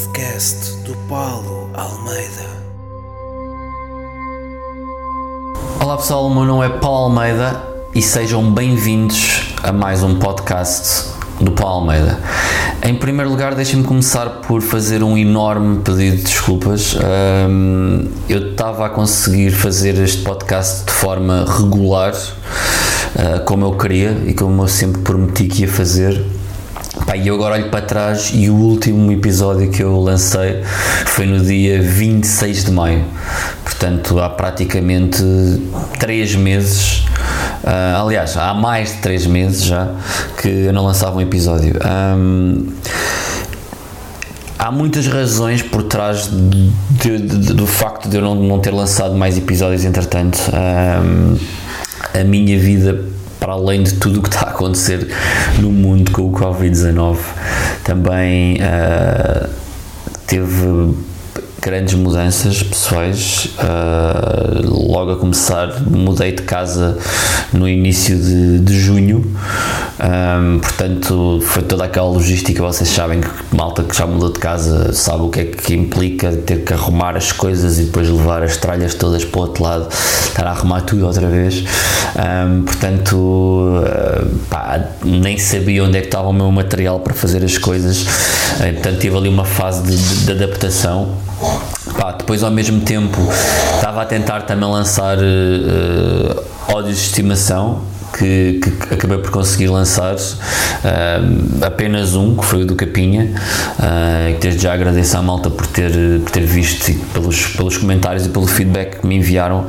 podcast do Paulo Almeida. Olá pessoal, o meu nome é Paulo Almeida e sejam bem-vindos a mais um podcast do Paulo Almeida. Em primeiro lugar, deixem-me começar por fazer um enorme pedido de desculpas. Um, eu estava a conseguir fazer este podcast de forma regular, uh, como eu queria e como eu sempre prometi que ia fazer Pá, e eu agora olho para trás e o último episódio que eu lancei foi no dia 26 de maio. Portanto, há praticamente 3 meses. Uh, aliás, há mais de 3 meses já que eu não lançava um episódio. Um, há muitas razões por trás de, de, de, do facto de eu não, não ter lançado mais episódios entretanto. Um, a minha vida para além de tudo o que está a acontecer no mundo com o Covid-19, também uh, teve grandes mudanças pessoais. Uh, logo a começar, mudei de casa no início de, de junho, um, portanto, foi toda aquela logística. Vocês sabem que malta que já mudou de casa sabe o que é que implica ter que arrumar as coisas e depois levar as tralhas todas para o outro lado, estar a arrumar tudo outra vez. Um, portanto, uh, pá, nem sabia onde é que estava o meu material para fazer as coisas, portanto, tive ali uma fase de, de, de adaptação. Pá, depois ao mesmo tempo estava a tentar também lançar uh, ódios de estimação que, que, acabei por conseguir lançar uh, apenas um, que foi o do Capinha, uh, que desde já agradeço à malta por ter, por ter visto e pelos, pelos comentários e pelo feedback que me enviaram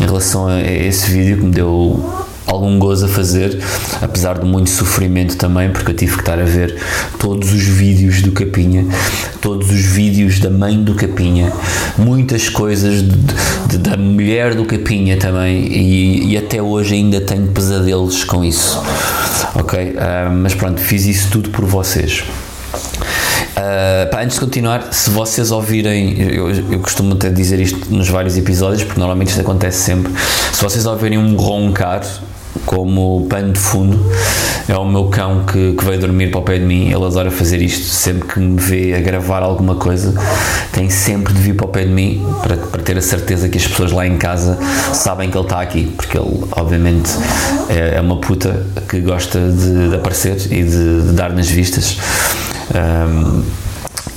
em relação a esse vídeo que me deu algum gozo a fazer, apesar de muito sofrimento também, porque eu tive que estar a ver todos os vídeos do Capinha, todos os vídeos da mãe do Capinha, muitas coisas de, de, da mulher do Capinha também, e, e, até hoje ainda tenho pesadelos com isso. Ok? Uh, mas pronto, fiz isso tudo por vocês. Uh, pá, antes de continuar, se vocês ouvirem, eu, eu, costumo até dizer isto nos vários episódios, porque normalmente isto acontece sempre. Se vocês ouvirem um roncar, como pano de fundo. É o meu cão que, que veio dormir para o pé de mim. Ele adora fazer isto sempre que me vê a gravar alguma coisa. Tem sempre de vir para o pé de mim para, para ter a certeza que as pessoas lá em casa sabem que ele está aqui, porque ele, obviamente, é, é uma puta que gosta de, de aparecer e de, de, dar nas vistas. Um,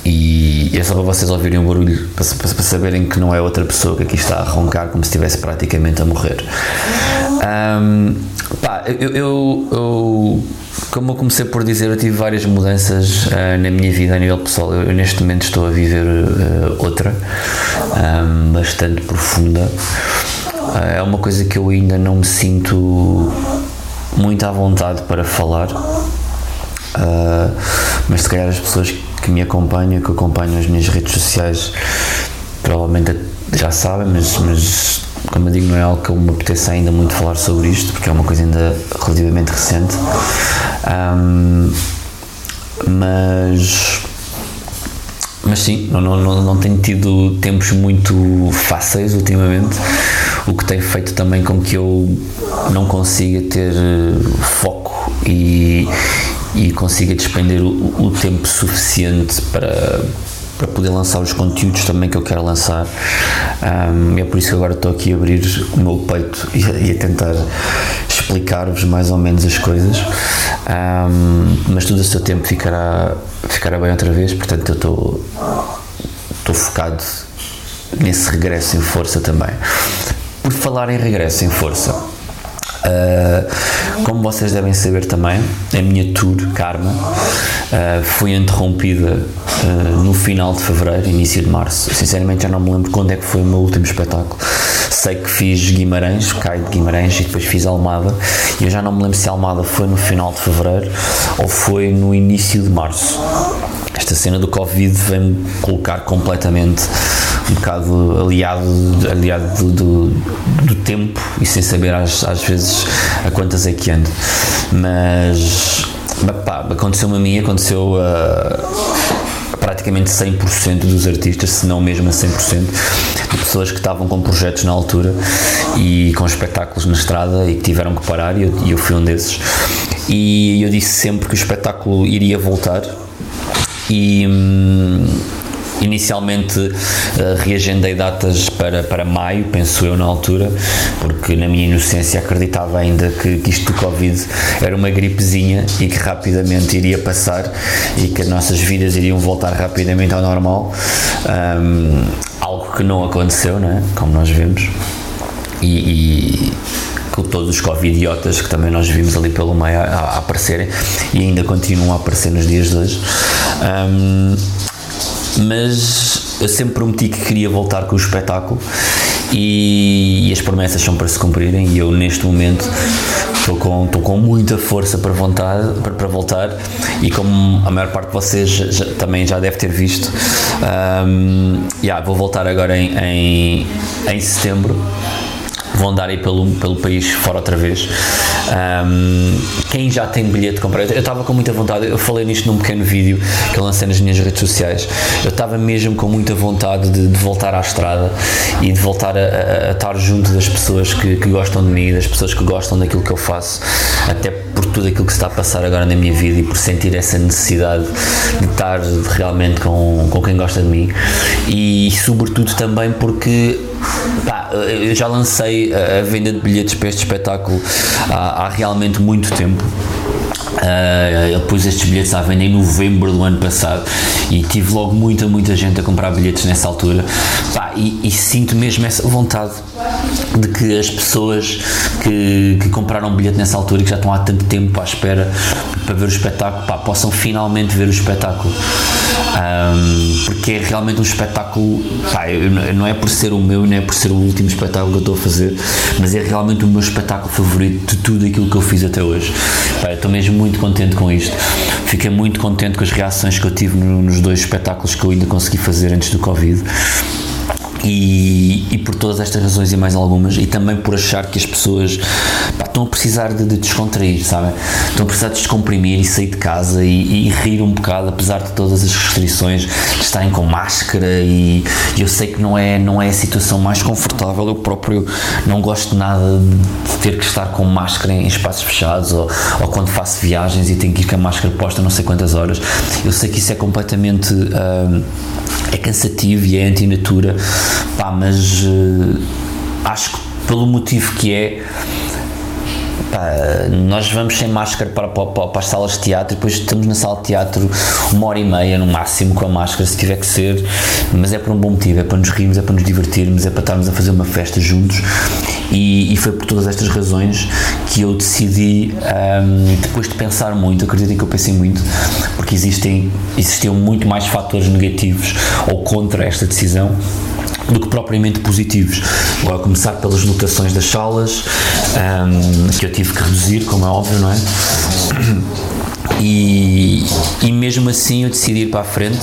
e é só para vocês ouvirem o barulho, para, para, para, saberem que não é outra pessoa que aqui está a roncar como se estivesse praticamente a morrer. Um, pá, eu, eu, eu, como eu comecei por dizer, eu tive várias mudanças uh, na minha vida a nível pessoal. Eu, eu neste momento estou a viver uh, outra, um, bastante profunda. Uh, é uma coisa que eu ainda não me sinto muito à vontade para falar, mas se calhar as pessoas que me acompanham, que acompanham as minhas redes sociais, provavelmente já sabem, mas, mas como eu digo, não é algo que eu me apeteça ainda muito falar sobre isto, porque é uma coisa ainda relativamente recente. Um, mas mas sim, não, não, não tenho tido tempos muito fáceis ultimamente, o que tem feito também com que eu não consiga ter foco e, e consiga despender o, o tempo suficiente para, para poder lançar os conteúdos também que eu quero lançar. Um, é por isso que agora estou aqui a abrir o meu peito e, e a tentar explicar-vos mais ou menos as coisas. Um, mas tudo o seu tempo ficará, ficará bem outra vez, portanto eu estou, estou focado nesse regresso em força também. Por falar em regresso em força, Uh, como vocês devem saber também, a minha tour Karma uh, foi interrompida uh, no final de fevereiro, início de março. Sinceramente, já não me lembro quando é que foi o meu último espetáculo. Sei que fiz Guimarães, Caio de Guimarães, e depois fiz Almada. E eu já não me lembro se Almada foi no final de fevereiro ou foi no início de março. Esta cena do Covid vem-me colocar completamente um bocado aliado, aliado do, do, tempo e sem saber às, às vezes a quantas é que ando. Mas aconteceu-me a mim, aconteceu a praticamente 100% dos artistas, se não mesmo a 100%, de pessoas que estavam com projetos na altura e com espetáculos na estrada e que tiveram que parar, e eu, eu fui um desses. E eu disse sempre que o espetáculo iria voltar. E, hum, inicialmente uh, reagendei datas para, para maio, penso eu na altura, porque na minha inocência acreditava ainda que, que isto do Covid era uma gripezinha e que rapidamente iria passar e que as nossas vidas iriam voltar rapidamente ao normal. Um, algo que não aconteceu, não é? como nós vemos. e, e com todos os covidiotas que também nós vimos ali pelo meio a, a, aparecerem e ainda continuam a aparecer nos dias de hoje. Um, mas eu sempre prometi que queria voltar com o espetáculo e, e, as promessas são para se cumprirem e eu neste momento estou com, estou com muita força para, vontade, para, para voltar e como a maior parte de vocês já, também já deve ter visto um, yeah, vou voltar agora em, em, em setembro vão andar aí pelo, pelo país fora outra vez. Um, quem já tem bilhete comprado, eu estava com muita vontade, eu falei nisto num pequeno vídeo que eu lancei nas minhas redes sociais. Eu estava mesmo com muita vontade de, de voltar à estrada e de voltar a, a, a estar junto das pessoas que, que, gostam de mim, das pessoas que gostam daquilo que eu faço, até tudo aquilo que se está a passar agora na minha vida e por sentir essa necessidade de estar realmente com, com quem gosta de mim e, sobretudo, também porque pá, eu já lancei a venda de bilhetes para este espetáculo há, há realmente muito tempo. Uh, ele pus estes bilhetes à venda em novembro do ano passado e tive logo muita, muita gente a comprar bilhetes nessa altura. Pá, e, e, sinto mesmo essa vontade de que as pessoas que, que compraram um bilhete nessa altura e que já estão há tanto tempo à espera para ver o espetáculo pá, possam finalmente ver o espetáculo. Um, porque é realmente um espetáculo, pá, não é por ser o meu, não é por ser o último espetáculo que eu estou a fazer, mas é realmente o meu espetáculo favorito de tudo aquilo que eu fiz até hoje. Pá, estou mesmo muito contente com isto. Fiquei muito contente com as reações que eu tive nos dois espetáculos que eu ainda consegui fazer antes do Covid. E, e, por todas estas razões e mais algumas, e também por achar que as pessoas pá, estão a precisar de, de, descontrair, sabem? Estão a precisar de descomprimir e sair de casa e, e, rir um bocado, apesar de todas as restrições, de estarem com máscara. E, e, eu sei que não é, não é a situação mais confortável. Eu próprio não gosto nada de ter que estar com máscara em espaços fechados ou, ou quando faço viagens e tenho que ir com a máscara posta não sei quantas horas. Eu sei que isso é completamente. Uh, é cansativo e é antinatura, pá, mas uh, acho que pelo motivo que é Pá, nós vamos sem máscara para, para, para, as salas de teatro depois estamos na sala de teatro uma hora e meia no máximo com a máscara, se tiver que ser, mas é por um bom motivo, é para nos rirmos, é para nos divertirmos, é para estarmos a fazer uma festa juntos e, e foi por todas estas razões que eu decidi, um, depois de pensar muito, acreditem que eu pensei muito, porque existem, existiam muito mais fatores negativos ou contra esta decisão do que propriamente positivos. Vou começar pelas lotações das salas, um, que eu tive que reduzir, como é óbvio, não é? E, e mesmo assim eu decidi ir para a frente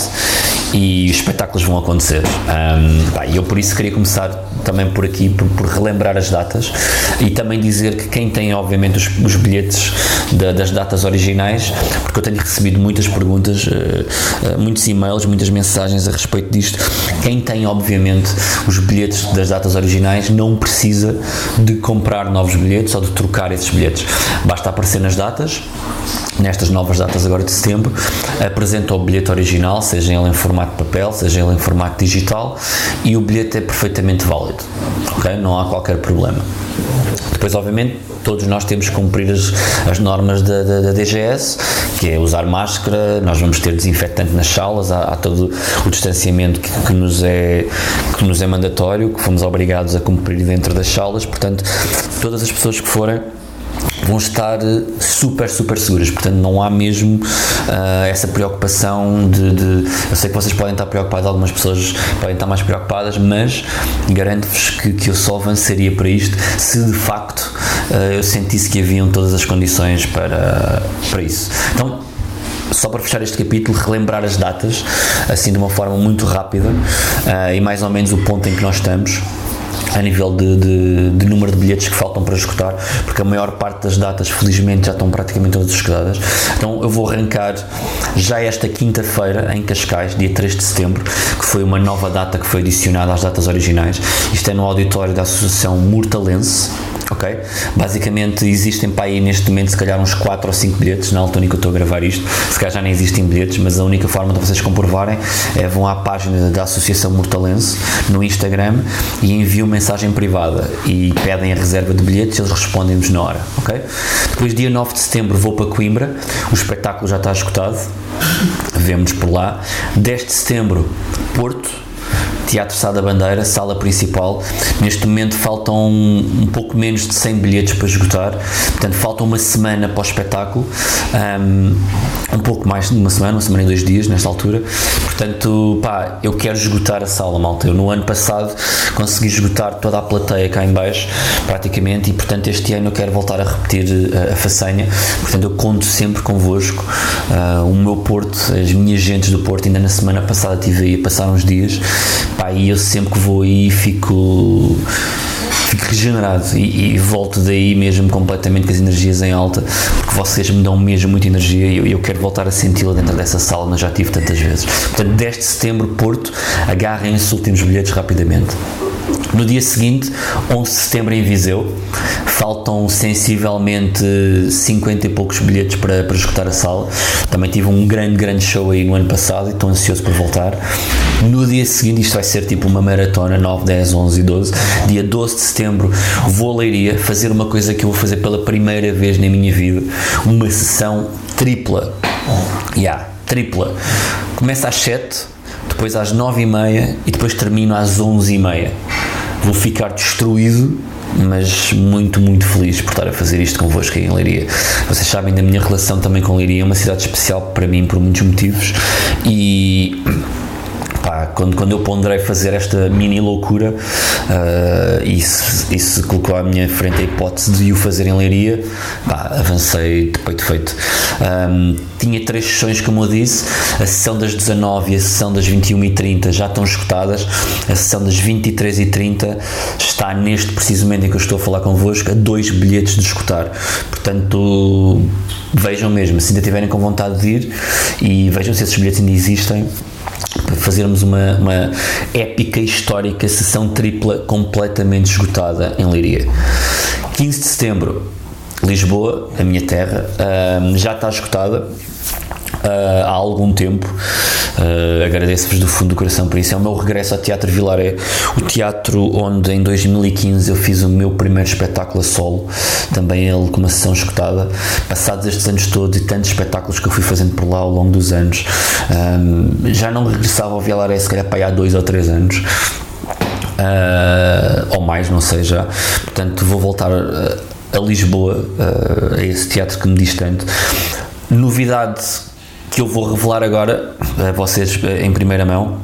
e os espetáculos vão acontecer. Um, eu por isso queria começar também por aqui, por, por, relembrar as datas e também dizer que quem tem, obviamente, os, os bilhetes da, das datas originais, porque eu tenho recebido muitas perguntas, uh, uh, muitos e-mails, muitas mensagens a respeito disto. Quem tem, obviamente, os bilhetes das datas originais não precisa de comprar novos bilhetes ou de trocar esses bilhetes. Basta aparecer nas datas nestas novas datas agora de setembro, apresenta o bilhete original, seja ele em formato de papel, seja ele em formato digital, e o bilhete é perfeitamente válido, ok? Não há qualquer problema. Depois, obviamente, todos nós temos que cumprir as, as normas da, da, da, DGS, que é usar máscara, nós vamos ter desinfetante nas salas, há, há todo o distanciamento que, que, nos é, que nos é mandatório, que fomos obrigados a cumprir dentro das salas, portanto, todas as pessoas que forem vão estar eh, super, super seguras. Portanto, não há mesmo uh, essa preocupação de, de, Eu sei que vocês podem estar preocupados, algumas pessoas podem estar mais preocupadas, mas garanto-vos que, que eu só avançaria para isto se de facto uh, eu sentisse que haviam todas as condições para, para isso. Então, só para fechar este capítulo, relembrar as datas, assim de uma forma muito rápida uh, e mais ou menos o ponto em que nós estamos a nível de, de, de, número de bilhetes que faltam para esgotar, porque a maior parte das datas, felizmente, já estão praticamente todas esgotadas. Então eu vou arrancar já esta quinta-feira em Cascais, dia 3 de setembro, que foi uma nova data que foi adicionada às datas originais. Isto é no auditório da Associação Mortalense ok? Basicamente existem para aí neste momento se calhar uns 4 ou 5 bilhetes na altura em que eu estou a gravar isto, se calhar já nem existem bilhetes, mas a única forma de vocês comprovarem é vão à página da Associação Mortalense no Instagram e enviam mensagem privada e pedem a reserva de bilhetes eles respondem-nos na hora, ok? Depois dia 9 de setembro vou para Coimbra, o espetáculo já está escutado, vemos por lá. 10 de setembro, Porto, Teatro Sá da Bandeira, sala principal. Neste momento faltam um, pouco menos de 100 bilhetes para esgotar, portanto falta uma semana para o espetáculo, um, um pouco mais de uma semana, uma semana e dois dias nesta altura. Portanto, pá, eu quero esgotar a sala, malta. Eu no ano passado consegui esgotar toda a plateia cá em baixo, praticamente, e portanto este ano eu quero voltar a repetir a, a façanha. Portanto, eu conto sempre convosco. Uh, o meu Porto, as minhas gentes do Porto, ainda na semana passada estive aí a passar uns dias Pá, e eu sempre que vou aí fico fico regenerado e, e, volto daí mesmo completamente com as energias em alta, porque vocês me dão mesmo muita energia e eu, eu quero voltar a senti-la dentro dessa sala, mas já tive tantas vezes. Portanto, 10 de setembro, Porto, agarrem esses últimos bilhetes rapidamente. No dia seguinte, 11 de setembro em Viseu, faltam sensivelmente 50 e poucos bilhetes para, para escutar a sala. Também tive um grande, grande show aí no ano passado e estou ansioso por voltar. No dia seguinte, isto vai ser tipo uma maratona, 9, 10, 11 e 12. Dia 12 de setembro, vou a Leiria fazer uma coisa que eu vou fazer pela primeira vez na minha vida: uma sessão tripla. Yeah, tripla. Começa às 7, depois às 9 e meia e depois termino às 11 e meia vou ficar destruído mas muito, muito feliz por estar a fazer isto convosco aí em Leiria. Vocês sabem da minha relação também com Leiria, é uma cidade especial para mim por muitos motivos e pá, quando, quando eu ponderei fazer esta mini loucura uh, e se colocou à minha frente a hipótese de o fazer em Leiria, pá, avancei de peito feito. Um, tinha três sessões, como eu disse, a sessão das 19 e a sessão das 21 e 30 já estão escutadas, a sessão das 23 e 30 está neste preciso momento em que eu estou a falar convosco a dois bilhetes de escutar, portanto vejam mesmo, se ainda tiverem com vontade de ir e vejam se esses bilhetes ainda existem fazermos uma, uma épica histórica sessão tripla completamente esgotada em Leiria. 15 de setembro, Lisboa, a minha terra, já está esgotada uh, há algum tempo. Uh, Agradeço-vos do fundo do coração por isso. É o meu regresso ao Teatro Vilaré, o teatro onde em 2015 eu fiz o meu primeiro espetáculo a solo, também ele com uma sessão escutada. Passados estes anos todos e tantos espetáculos que eu fui fazendo por lá ao longo dos anos, um, já não regressava ao Vilaré se calhar para há dois ou três anos. Uh, ou mais, não sei já. Portanto, vou voltar a, a Lisboa, a esse teatro que me diz tanto. Novidade que eu vou revelar agora a vocês eh, em primeira mão.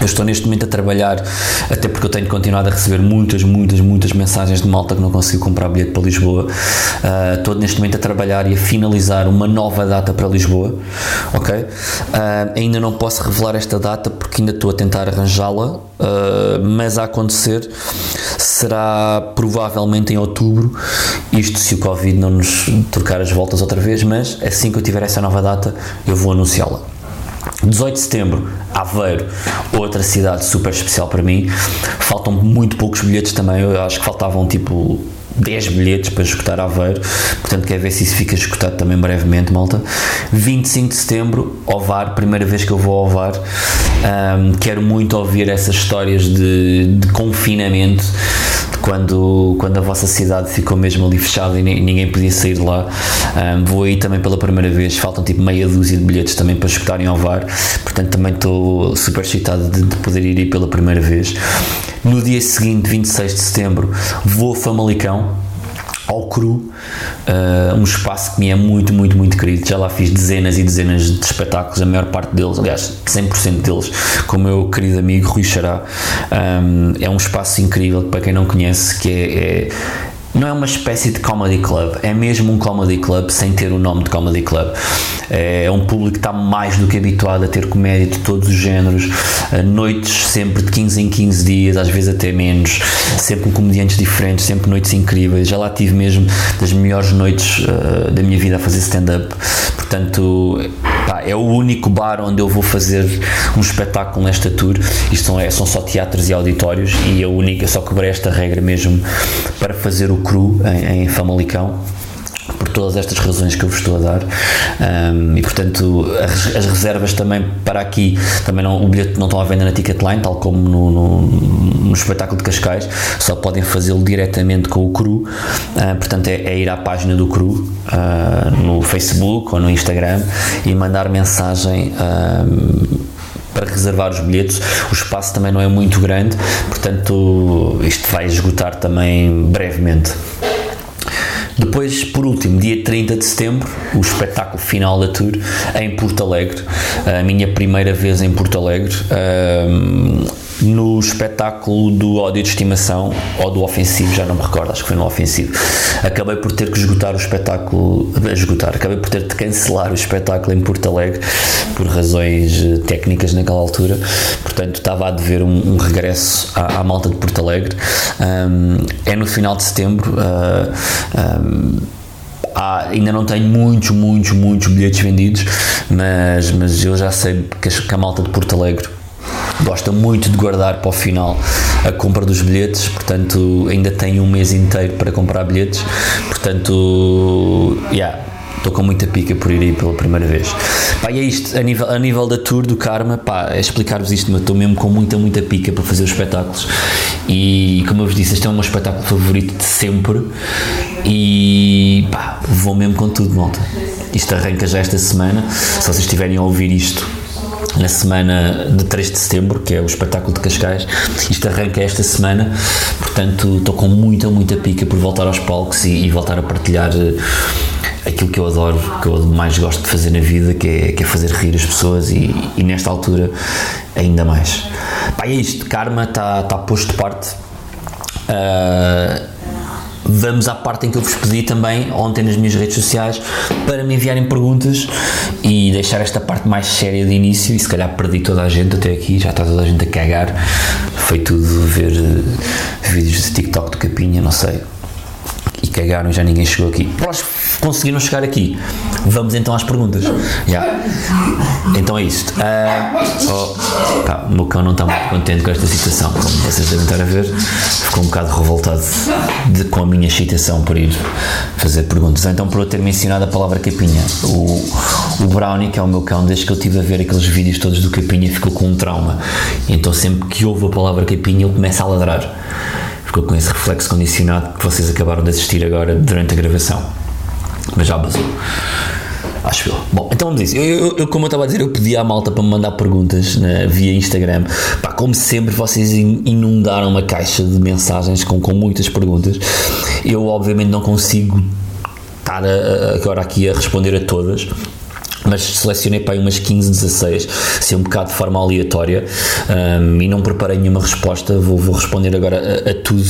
Eu estou neste momento a trabalhar, até porque eu tenho continuado a receber muitas, muitas, muitas mensagens de malta que não consigo comprar bilhete para Lisboa. Uh, estou neste momento a trabalhar e a finalizar uma nova data para Lisboa, ok? Uh, ainda não posso revelar esta data porque ainda estou a tentar arranjá-la, uh, mas a acontecer será provavelmente em outubro, isto se o Covid não nos trocar as voltas outra vez, mas assim que eu tiver essa nova data eu vou anunciá-la. 18 de setembro, Aveiro, outra cidade super especial para mim. Faltam muito poucos bilhetes também, eu acho que faltavam tipo 10 bilhetes para escutar Aveiro, portanto quer ver se isso fica escutado também brevemente, malta. 25 de setembro, Ovar, primeira vez que eu vou ao Ovar, um, quero muito ouvir essas histórias de, de confinamento quando, quando a vossa cidade ficou mesmo ali fechada e ninguém podia sair de lá. Um, vou aí também pela primeira vez, faltam tipo meia dúzia de bilhetes também para escutarem ao VAR, portanto também estou super excitado de, de poder ir aí pela primeira vez. No dia seguinte, 26 de setembro, vou a Famalicão ao cru, uh, um espaço que me é muito, muito, muito querido. Já lá fiz dezenas e dezenas de espetáculos, a maior parte deles, aliás, 100% deles, com o meu querido amigo Rui Xará. Um, é um espaço incrível para quem não conhece, que é, é não é uma espécie de comedy club, é mesmo um comedy club sem ter o nome de comedy club. É um público que está mais do que habituado a ter comédia de todos os géneros, noites sempre de 15 em 15 dias, às vezes até menos, sempre com comediantes diferentes, sempre noites incríveis. Já lá tive mesmo das melhores noites uh, da minha vida a fazer stand-up, portanto. Pá, é o único bar onde eu vou fazer um espetáculo nesta tour. Isto são, é, são só teatros e auditórios e a única, só quebrei esta regra mesmo para fazer o cru em, em Famalicão por todas estas razões que eu vos estou a dar. Um, e portanto as, as, reservas também para aqui também não, o bilhete não estão à venda na Ticketline tal como no, no, no espetáculo de Cascais só podem fazê-lo diretamente com o CRU. Uh, portanto é, é, ir à página do CRU uh, no Facebook ou no Instagram e mandar mensagem para reservar os bilhetes. O espaço também não é muito grande, portanto, isto vai esgotar também brevemente. Depois, por último, dia 30 de setembro, o espetáculo final da tour em Porto Alegre, a minha primeira vez em Porto Alegre no espetáculo do ódio de estimação ou do ofensivo, já não me recordo, acho que foi no ofensivo. Acabei por ter que esgotar o espetáculo, esgotar, acabei por ter de cancelar o espetáculo em Porto Alegre por razões eh, técnicas naquela altura. Portanto, estava a dever um, um regresso à, à, malta de Porto Alegre. Um, é no final de setembro. Uh, um, Há, ainda não tenho muitos, muitos, muitos bilhetes vendidos, mas, mas eu já sei que a malta de Porto Alegre gosta muito de guardar para o final a compra dos bilhetes, portanto ainda tenho um mês inteiro para comprar bilhetes, portanto, yeah, estou com muita pica por ir aí pela primeira vez. Pá, e é isto, a nível, a nível da tour do Karma, pá, é explicar-vos isto, mas estou mesmo com muita, muita pica para fazer os espetáculos e como eu vos disse, este é o meu espetáculo favorito de sempre e pá, vou mesmo com tudo, malta. Isto arranca já esta semana, se vocês estiverem a ouvir isto na semana de 3 de setembro, que é o espetáculo de Cascais. Isto arranca esta semana, portanto estou com muita, muita pica por voltar aos palcos e, e voltar a partilhar eh, aquilo que eu adoro, que eu mais gosto de fazer na vida, que é, que é fazer rir as pessoas e, e nesta altura ainda mais. Pá, é isto, Karma está tá posto de parte. Uh, vamos à parte em que eu vos pedi também ontem nas minhas redes sociais para me enviarem perguntas e deixar esta parte mais séria de início. E se calhar perdi toda a gente até aqui, já está toda a gente a cagar. Foi tudo ver uh, vídeos de TikTok de capinha, não sei. E cagaram já ninguém chegou aqui. Pronto, conseguiram chegar aqui. Vamos então às perguntas. Yeah. então é isto. Uh, oh, pá, o meu cão não está muito contente com esta situação como vocês devem estar a ver. Ficou um bocado revoltado de, com a minha excitação por ir fazer perguntas. Então por eu ter mencionado a palavra capinha. O, o Brownie que é o meu cão desde que eu estive a ver aqueles vídeos todos do capinha ficou com um trauma. Então sempre que ouve a palavra capinha ele começa a ladrar. Ficou com esse reflexo condicionado que vocês acabaram de assistir agora durante a gravação. Mas já basou. Acho eu. Bom, então vamos dizer, eu, eu, eu, como eu estava a dizer, eu pedi à malta para me mandar perguntas né, via Instagram. Pá, como sempre, vocês inundaram uma caixa de mensagens com, com muitas perguntas. Eu, obviamente, não consigo estar a, agora aqui a responder a todas mas selecionei para aí umas 15, 16, assim um bocado de forma aleatória um, e não preparei nenhuma resposta, vou, vou responder agora a, a, tudo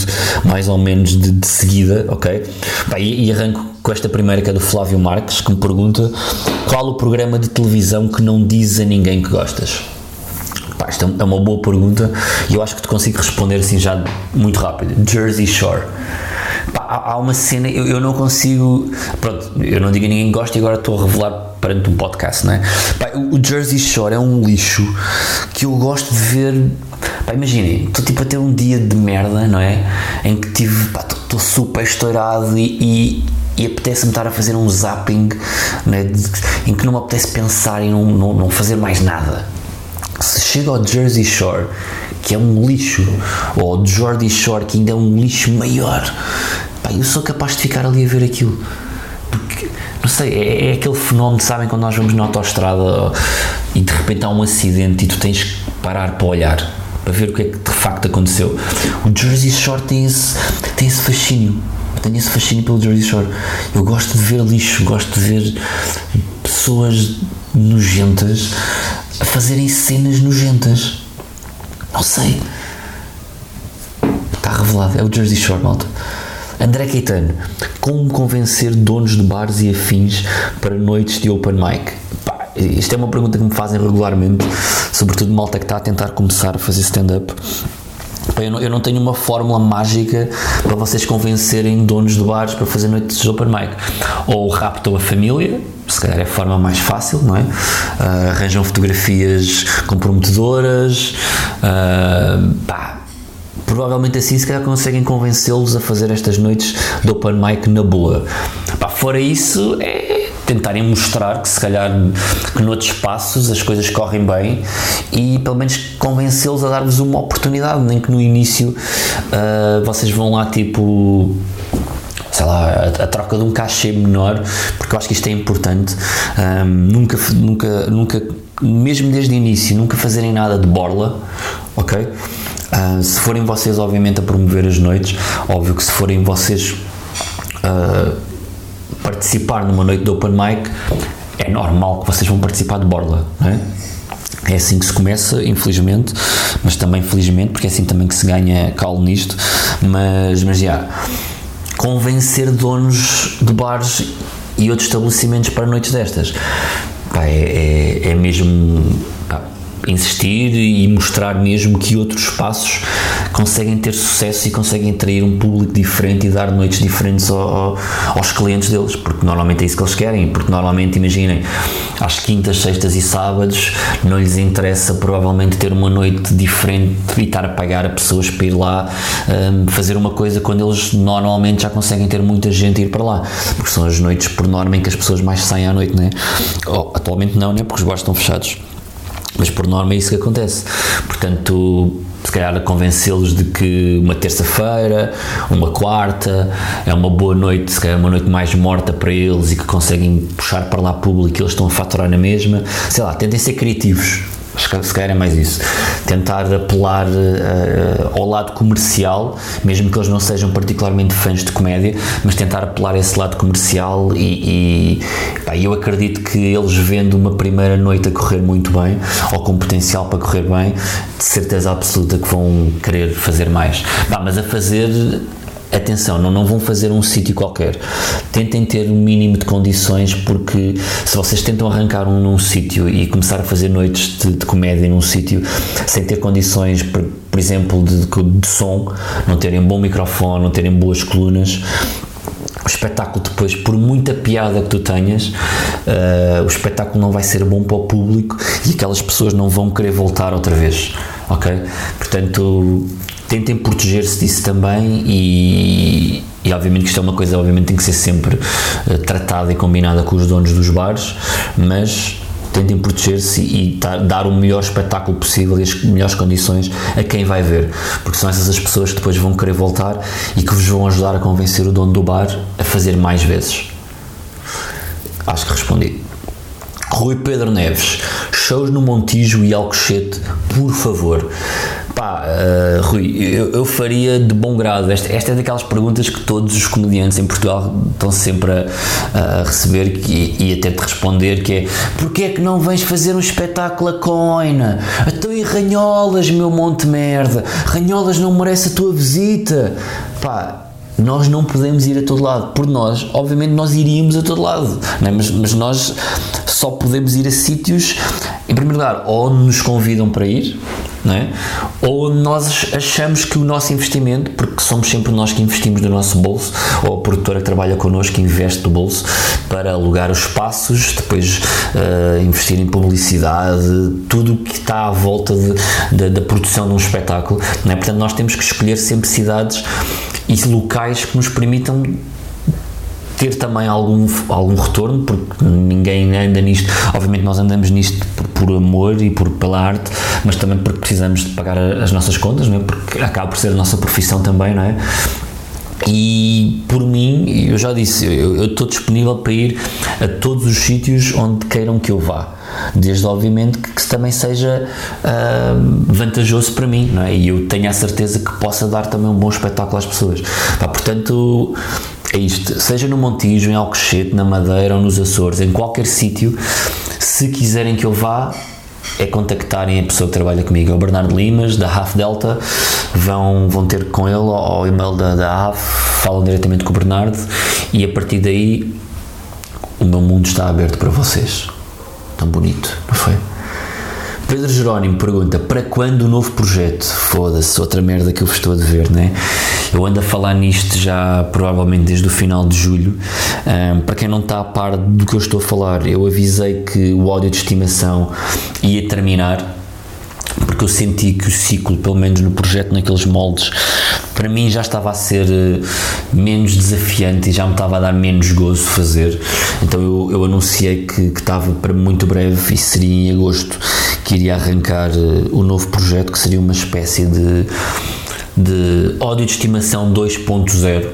mais ou menos de, de seguida, ok? Pá, e, e, arranco com esta primeira que é do Flávio Marques, que me pergunta qual o programa de televisão que não diz a ninguém que gostas? Pá, esta é uma boa pergunta e eu acho que te consigo responder assim já muito rápido. Jersey Shore. Pá, há uma cena, eu, eu, não consigo. Pronto, eu não digo a ninguém que gosta e agora estou a revelar perante um podcast, não é? Pá, o Jersey Shore é um lixo que eu gosto de ver. Pá, imaginem, estou tipo a ter um dia de merda, não é? Em que tive. estou super estourado e, e e apetece-me estar a fazer um zapping né, em que não me apetece pensar em não, não, não, fazer mais nada. Se chega ao Jersey Shore, que é um lixo, ou ao Jordy Shore, que ainda é um lixo maior, pá, eu sou capaz de ficar ali a ver aquilo não sei, é, é, aquele fenómeno, sabem, quando nós vamos na autostrada e de repente há um acidente e tu tens que parar para olhar, para ver o que é que de facto aconteceu. O Jersey Shore tem esse, tem esse fascínio, tenho esse fascínio pelo Jersey Shore. Eu gosto de ver lixo, gosto de ver pessoas nojentas a fazerem cenas nojentas. Não sei. Está revelado, é o Jersey Shore, malta. André Caetano, como convencer donos de bares e afins para noites de open mic? Pá, isto é uma pergunta que me fazem regularmente, sobretudo malta que está a tentar começar a fazer stand-up. Eu não, eu não, tenho uma fórmula mágica para vocês convencerem donos de bares para fazer noites de open mic. Ou raptam a família, se calhar é a forma mais fácil, não é? Uh, arranjam fotografias comprometedoras, uh, pá, provavelmente assim se calhar conseguem convencê-los a fazer estas noites de open mic na boa. Pá, fora isso, é tentarem mostrar que se calhar que noutros espaços as coisas correm bem e pelo menos convencê-los a dar-vos uma oportunidade, nem que no início uh, vocês vão lá tipo sei lá, a, a, troca de um cachê menor, porque eu acho que isto é importante. Um, nunca, nunca, nunca, mesmo desde o início, nunca fazerem nada de borla, ok? Uh, se forem vocês, obviamente, a promover as noites, óbvio que se forem vocês uh, participar numa noite de open mic, é normal que vocês vão participar de borla, não é? É assim que se começa, infelizmente, mas também felizmente, porque é assim também que se ganha calo nisto. Mas, mas já, convencer donos de bares e outros estabelecimentos para noites destas. Pá, é, é, é mesmo insistir e mostrar mesmo que outros espaços conseguem ter sucesso e conseguem atrair um público diferente e dar noites diferentes ao, aos clientes deles, porque normalmente é isso que eles querem, porque normalmente, imaginem, às quintas, sextas e sábados não lhes interessa provavelmente ter uma noite diferente e estar a pagar a pessoas para ir lá um, fazer uma coisa quando eles normalmente já conseguem ter muita gente a ir para lá, porque são as noites por norma em que as pessoas mais saem à noite, né? Oh, atualmente não, né? Porque os bares estão fechados. Mas por norma é isso que acontece. Portanto, se calhar convencê-los de que uma terça-feira, uma quarta, é uma boa noite, se calhar uma noite mais morta para eles e que conseguem puxar para lá público e eles estão a faturar na mesma. Sei lá, tentem ser criativos se calhar é mais isso. Tentar apelar uh, ao lado comercial, mesmo que eles não sejam particularmente fãs de comédia, mas tentar apelar a esse lado comercial e, e pá, eu acredito que eles vendo uma primeira noite a correr muito bem, ou com potencial para correr bem, de certeza absoluta que vão querer fazer mais. Pá, mas a fazer atenção, não, não vão fazer um sítio qualquer. Tentem ter um mínimo de condições, porque se vocês tentam arrancar um num sítio e começar a fazer noites de, de comédia num sítio sem ter condições, por, por exemplo, de, de, som, não terem bom microfone, não terem boas colunas, o espetáculo depois, por muita piada que tu tenhas, uh, o espetáculo não vai ser bom para o público e aquelas pessoas não vão querer voltar outra vez, ok? Portanto, tentem proteger-se disso também e, e obviamente que isto é uma coisa obviamente tem que ser sempre uh, tratada e combinada com os donos dos bares, mas tentem proteger-se e dar o melhor espetáculo possível e as melhores condições a quem vai ver, porque são essas as pessoas que depois vão querer voltar e que vos vão ajudar a convencer o dono do bar a fazer mais vezes. Acho que respondi. Rui Pedro Neves, shows no Montijo e Alcochete, por favor. Pá, uh, Rui, eu, eu, faria de bom grado. Esta, esta, é daquelas perguntas que todos os comediantes em Portugal estão sempre a, a receber e, e a ter de responder, que é porquê é que não vens fazer um espetáculo a coina? Então e Ranholas, meu monte merda? Ranholas não merece a tua visita. Pá, nós não podemos ir a todo lado. Por nós, obviamente, nós iríamos a todo lado, é? mas, mas, nós só podemos ir a sítios, em primeiro lugar, onde nos convidam para ir, é? ou nós achamos que o nosso investimento, porque somos sempre nós que investimos do nosso bolso, ou a produtora que trabalha connosco que investe do bolso para alugar os espaços, depois uh, investir em publicidade, tudo o que está à volta de, de, da produção de um espetáculo. É? Portanto, nós temos que escolher sempre cidades e locais que nos permitam ter também algum, algum retorno, porque ninguém anda nisto, obviamente nós andamos nisto por, por, amor e por, pela arte, mas também porque precisamos de pagar as nossas contas, não é? porque acaba por ser a nossa profissão também, não é? E por mim, eu já disse, eu, estou disponível para ir a todos os sítios onde queiram que eu vá. Desde, obviamente, que, que também seja uh, vantajoso para mim, não é? E eu tenho a certeza que possa dar também um bom espetáculo às pessoas. Pá, portanto, é isto. Seja no Montijo, em Alcochete, na Madeira ou nos Açores, em qualquer sítio, se quiserem que eu vá, é contactarem a pessoa que trabalha comigo, é o Bernardo Limas, da Half Delta, vão, vão ter com ele ao e-mail da, da Half, falam diretamente com o Bernardo e a partir daí o meu mundo está aberto para vocês. Tão bonito, não foi? Pedro Jerónimo pergunta: para quando o novo projeto? Foda-se, outra merda que eu estou a dever, né? Eu ando a falar nisto já provavelmente desde o final de julho. Um, para quem não está a par do que eu estou a falar, eu avisei que o áudio de estimação ia terminar porque eu senti que o ciclo, pelo menos no projeto, naqueles moldes, para mim já estava a ser eh, menos desafiante e já me estava a dar menos gozo fazer. Então eu, eu anunciei que, que estava para muito breve e seria em agosto que iria arrancar eh, o novo projeto, que seria uma espécie de, de ódio de estimação 2.0,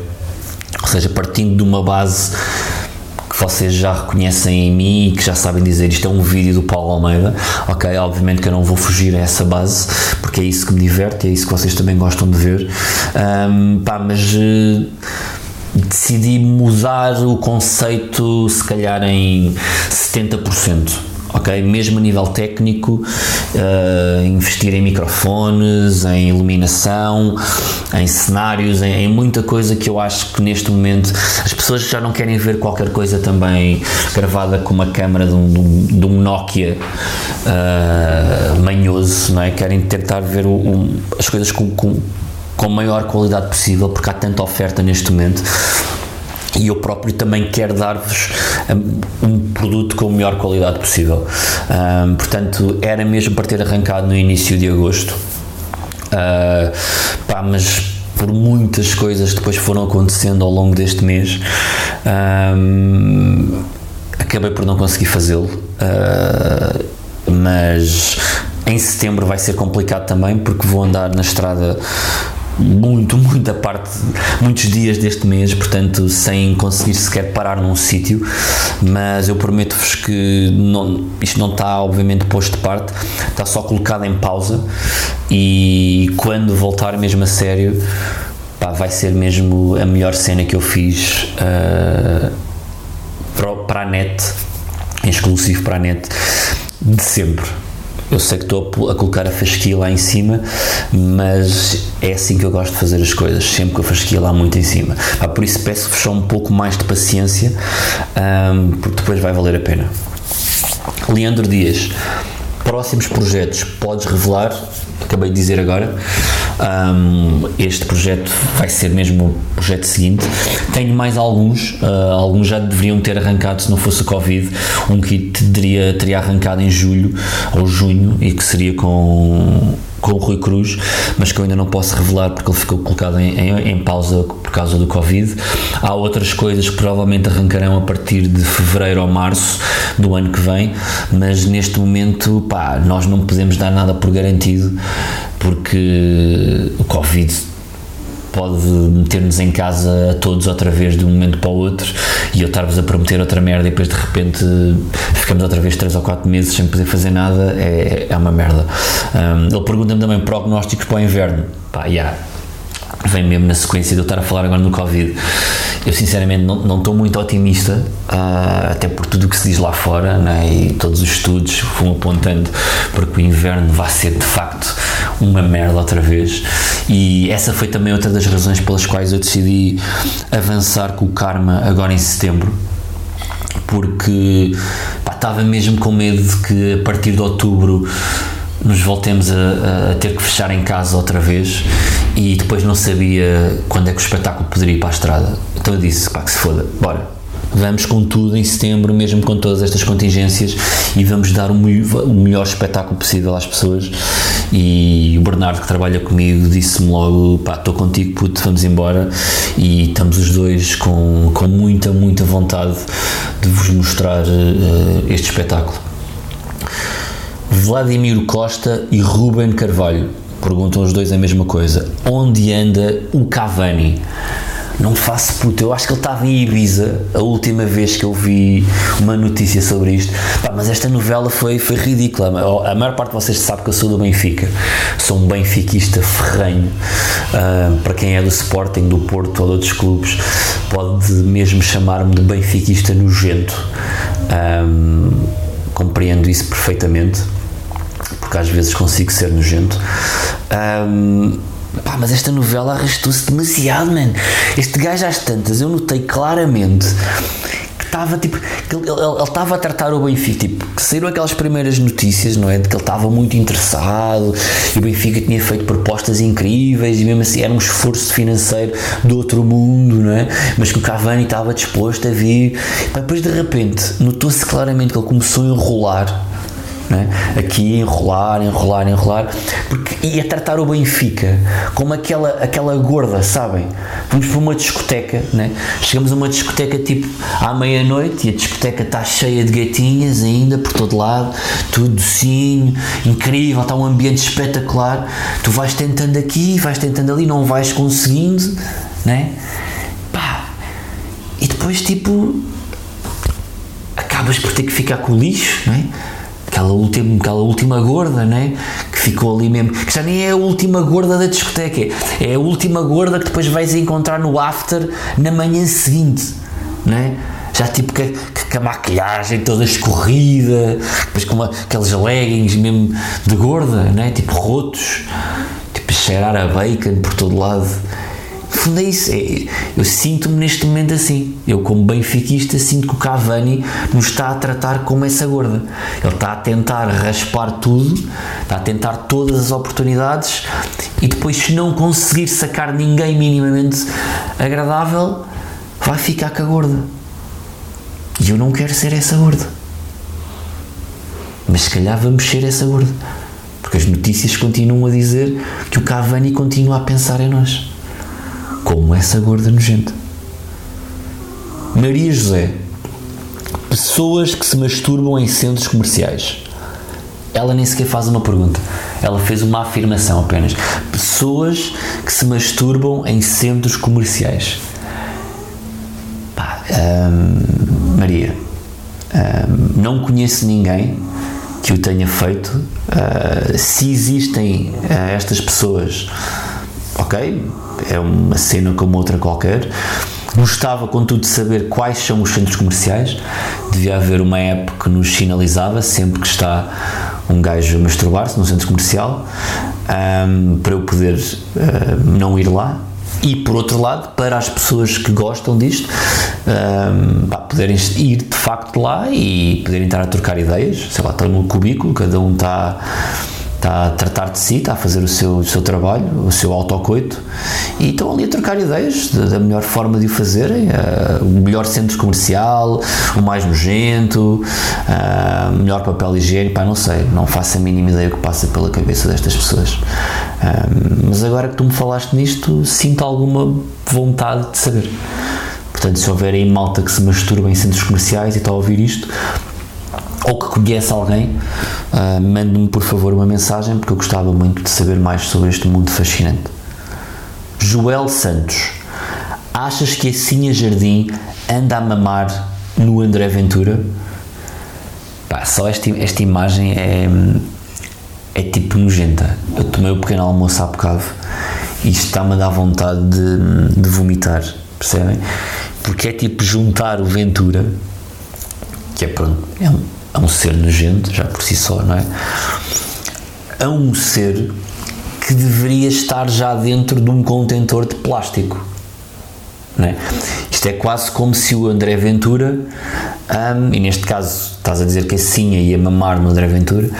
ou seja, partindo de uma base vocês já reconhecem em mim e que já sabem dizer isto é um vídeo do Paulo Almeida, ok? Obviamente que eu não vou fugir a essa base, porque é isso que me diverte, é isso que vocês também gostam de ver. Um, pá, mas uh, decidi mudar o conceito, se calhar em 70% ok? Mesmo a nível técnico, uh, investir em microfones, em iluminação, em cenários, em, em, muita coisa que eu acho que neste momento as pessoas já não querem ver qualquer coisa também gravada com uma câmera de um, de um Nokia uh, manhoso, não é? Querem tentar ver o, o, as coisas com, com, com a maior qualidade possível, porque há tanta oferta neste momento e eu próprio também quero dar-vos um, produto com a melhor qualidade possível. Um, portanto, era mesmo para ter arrancado no início de agosto, uh, pá, mas por muitas coisas que depois foram acontecendo ao longo deste mês, um, acabei por não conseguir fazê-lo. Uh, mas em setembro vai ser complicado também porque vou andar na estrada muito, muita parte, muitos dias deste mês, portanto, sem conseguir sequer parar num sítio, mas eu prometo-vos que não, isto não está, obviamente, posto de parte, está só colocado em pausa. E quando voltar mesmo a sério, pá, vai ser mesmo a melhor cena que eu fiz uh, para, a net, exclusivo para a net, de sempre eu sei que estou a colocar a fasquia lá em cima, mas é assim que eu gosto de fazer as coisas, sempre com a fasquia lá muito em cima. Ah, por isso peço-vos só um pouco mais de paciência, um, porque depois vai valer a pena. Leandro Dias, próximos projetos, podes revelar? Acabei de dizer agora. Um, este projeto vai ser mesmo o projeto seguinte. Tenho mais alguns, uh, alguns já deveriam ter arrancado se não fosse o Covid. Um que teria, teria arrancado em julho ou junho e que seria com com o Rui Cruz, mas que eu ainda não posso revelar porque ele ficou colocado em, em, em, pausa por causa do Covid. Há outras coisas que provavelmente arrancarão a partir de fevereiro ou março do ano que vem, mas neste momento, pá, nós não podemos dar nada por garantido porque o Covid pode meter-nos em casa a todos outra vez de um momento para o outro e eu estar-vos a prometer outra merda e depois de repente ficamos outra vez 3 ou 4 meses sem poder fazer nada é, é uma merda. Um, ele pergunta-me também prognósticos para o inverno. Pá, yeah, vem mesmo na sequência de eu estar a falar agora no Covid. Eu sinceramente não, não estou muito otimista, uh, até por tudo o que se diz lá fora, né, e todos os estudos vão apontando para que o inverno vai ser de facto uma merda outra vez. E essa foi também outra das razões pelas quais eu decidi avançar com o Karma agora em setembro porque estava mesmo com medo de que a partir de outubro nos voltemos a, a, ter que fechar em casa outra vez e depois não sabia quando é que o espetáculo poderia ir para a estrada. Então eu disse, pá, que se foda, bora. Vamos com tudo em setembro, mesmo com todas estas contingências, e vamos dar o, o melhor espetáculo possível às pessoas. E o Bernardo, que trabalha comigo, disse-me logo: pá, estou contigo, puto, vamos embora. E estamos os dois com, com muita, muita vontade de vos mostrar uh, este espetáculo. Vladimir Costa e Ruben Carvalho. Perguntam os dois a mesma coisa. Onde anda o Cavani? Não faço puto, eu acho que ele estava em Ibiza a última vez que eu vi uma notícia sobre isto. Pá, mas esta novela foi, foi ridícula. A maior parte de vocês sabe que eu sou do Benfica, sou um benfiquista ferrenho. Uh, para quem é do Sporting, do Porto ou de outros clubes, pode mesmo chamar-me de benfiquista nojento. Um, compreendo isso perfeitamente porque às vezes consigo ser nojento. Um, pá, mas esta novela arrastou-se demasiado, mano. Este gajo às tantas, eu notei claramente que estava tipo. Que ele estava a tratar o Benfica, tipo, que saíram aquelas primeiras notícias, não é? De que ele estava muito interessado e o Benfica tinha feito propostas incríveis e mesmo assim era um esforço financeiro do outro mundo, não é? Mas que o Cavani estava disposto a vir. Depois de repente notou-se claramente que ele começou a enrolar né? aqui enrolar, enrolar, enrolar, porque ia tratar o Benfica como aquela, aquela gorda, sabem? Vamos para uma discoteca, né? chegamos a uma discoteca tipo à meia-noite e a discoteca está cheia de gatinhas ainda por todo lado, tudo docinho, incrível, está um ambiente espetacular. Tu vais tentando aqui, vais tentando ali, não vais conseguindo, né? E depois tipo acabas por ter que ficar com o lixo, não é? Aquela última, aquela última gorda, né? Que ficou ali mesmo. Que já nem é a última gorda da discoteca, é a última gorda que depois vais encontrar no after na manhã seguinte, né? Já tipo que, que, a maquilhagem toda escorrida, depois com uma, aqueles leggings mesmo de gorda, né? Tipo rotos, tipo cheirar a bacon por todo lado fundo é isso. É, eu sinto-me neste momento assim. Eu, como benfiquista, sinto que o Cavani nos está a tratar como essa gorda. Ele está a tentar raspar tudo, está a tentar todas as oportunidades e depois, se não conseguir sacar ninguém minimamente agradável, vai ficar com a gorda. E eu não quero ser essa gorda. Mas se calhar vamos ser essa gorda. Porque as notícias continuam a dizer que o Cavani continua a pensar em nós como essa gorda nojenta. Maria José. Pessoas que se masturbam em centros comerciais. Ela nem sequer faz uma pergunta. Ela fez uma afirmação apenas. Pessoas que se masturbam em centros comerciais. Pá, hum, Maria, hum, não conheço ninguém que o tenha feito. Uh, se existem uh, estas pessoas, ok, é uma cena como outra qualquer. Gostava, contudo, de saber quais são os centros comerciais. Devia haver uma app que nos sinalizava sempre que está um gajo a masturbar-se num centro comercial um, para eu poder uh, não ir lá. E por outro lado, para as pessoas que gostam disto, um, pá, poderem ir de facto lá e poderem estar a trocar ideias. Sei lá, estão no cubículo, cada um está está a tratar de si, está a fazer o seu, o seu trabalho, o seu autocoito e estão ali a trocar ideias da, melhor forma de o fazerem, uh, o melhor centro comercial, o mais nojento, uh, melhor papel higiênico, pá, não sei, não faço a mínima ideia o que passa pela cabeça destas pessoas. Uh, mas agora que tu me falaste nisto, sinto alguma vontade de saber. Portanto, se houver aí malta que se masturba em centros comerciais e está a ouvir isto, ou que conhece alguém, uh, mande-me por favor uma mensagem porque eu gostava muito de saber mais sobre este mundo fascinante. Joel Santos, achas que a Cinha Jardim anda a mamar no André Ventura? Pá, só esta, esta imagem é, é tipo nojenta. Eu tomei o pequeno almoço há bocado e está-me a dar vontade de, de vomitar, percebem? Porque é tipo juntar o Ventura, que é pronto, é um a um ser nojento, já por si só, não é? A um ser que deveria estar já dentro de um contentor de plástico. É? Isto é quase como se o André Ventura, um, e neste caso estás a dizer que a Cinha ia mamar no André Ventura,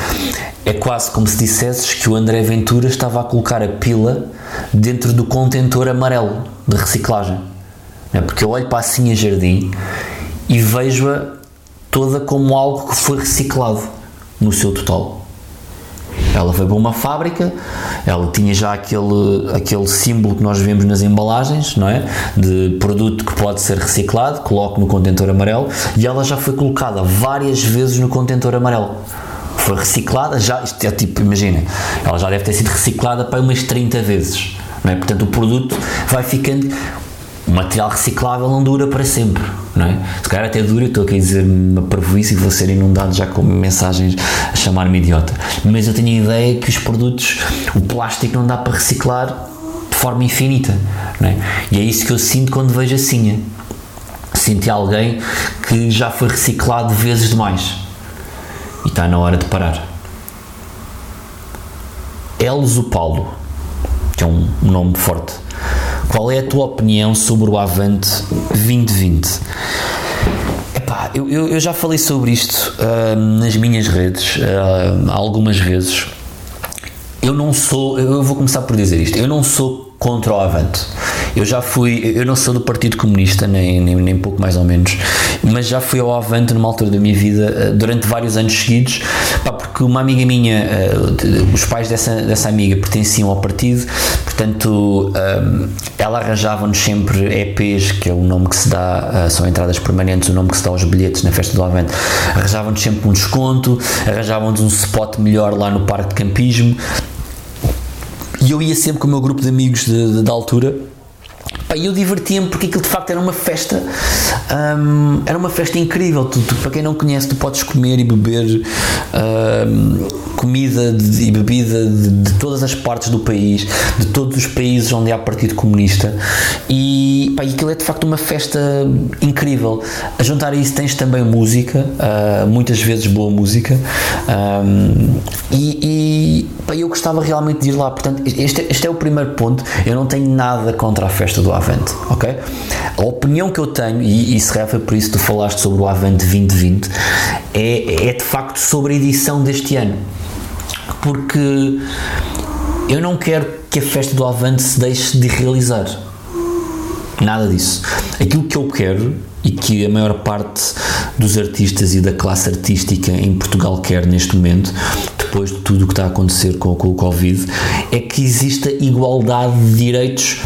é quase como se dissesses que o André Ventura estava a colocar a pila dentro do contentor amarelo de reciclagem. É? Porque eu olho para a Cinha Jardim e vejo-a toda como algo que foi reciclado no seu total. Ela foi para uma fábrica, ela tinha já aquele, aquele símbolo que nós vemos nas embalagens, não é? De produto que pode ser reciclado, coloco no contentor amarelo, e ela já foi colocada várias vezes no contentor amarelo. Foi reciclada, já, isto é tipo, imagina, ela já deve ter sido reciclada para umas 30 vezes, não é? Portanto, o produto vai ficando o material reciclável não dura para sempre, não é? Se calhar até dura, estou aqui a dizer uma parvoíce e vou ser inundado já com mensagens a chamar-me idiota. Mas eu tenho a ideia que os produtos, o plástico não dá para reciclar de forma infinita, não é? E é isso que eu sinto quando vejo a Sinha. Sinto alguém que já foi reciclado vezes demais e está na hora de parar. Elzo Paulo, que é um nome forte qual é a tua opinião sobre o Avante 2020? Epá, eu, eu, eu já falei sobre isto uh, nas minhas redes uh, algumas vezes. Eu não sou, eu vou começar por dizer isto, eu não sou contra o Avante. eu já fui, eu não sou do Partido Comunista, nem, nem, nem pouco mais ou menos, mas já fui ao Avante numa altura da minha vida, eh, durante vários anos seguidos, pá, porque uma amiga minha, os pais dessa, dessa amiga pertenciam ao partido, portanto, eh, ela arranjava-nos sempre EPs, que é o nome que se dá, são entradas permanentes, o nome que se dá aos bilhetes na festa do Avante, arranjavam-nos sempre um desconto, arranjavam-nos um spot melhor lá no parque de campismo, e eu ia sempre com o meu grupo de amigos da altura e eu divertia-me porque aquilo de facto era uma festa, um, era uma festa incrível. Tu, tu, para quem não conhece, tu podes comer e beber um, comida de, e bebida de, de, todas as partes do país, de todos os países onde há Partido Comunista, e, pá, e aquilo é de facto uma festa incrível. A juntar a isso tens também música, uh, muitas vezes boa música, um, e, e pá, eu gostava realmente de ir lá. Portanto, este, este é o primeiro ponto. Eu não tenho nada contra a festa do Avante, ok? A opinião que eu tenho, e, e se foi por isso tu falaste sobre o Avante 2020, é, é de facto sobre a edição deste ano. Porque eu não quero que a festa do Avante se deixe de realizar. Nada disso. Aquilo que eu quero e que a maior parte dos artistas e da classe artística em Portugal quer neste momento, depois de tudo o que está a acontecer com, com o Covid, é que exista igualdade de direitos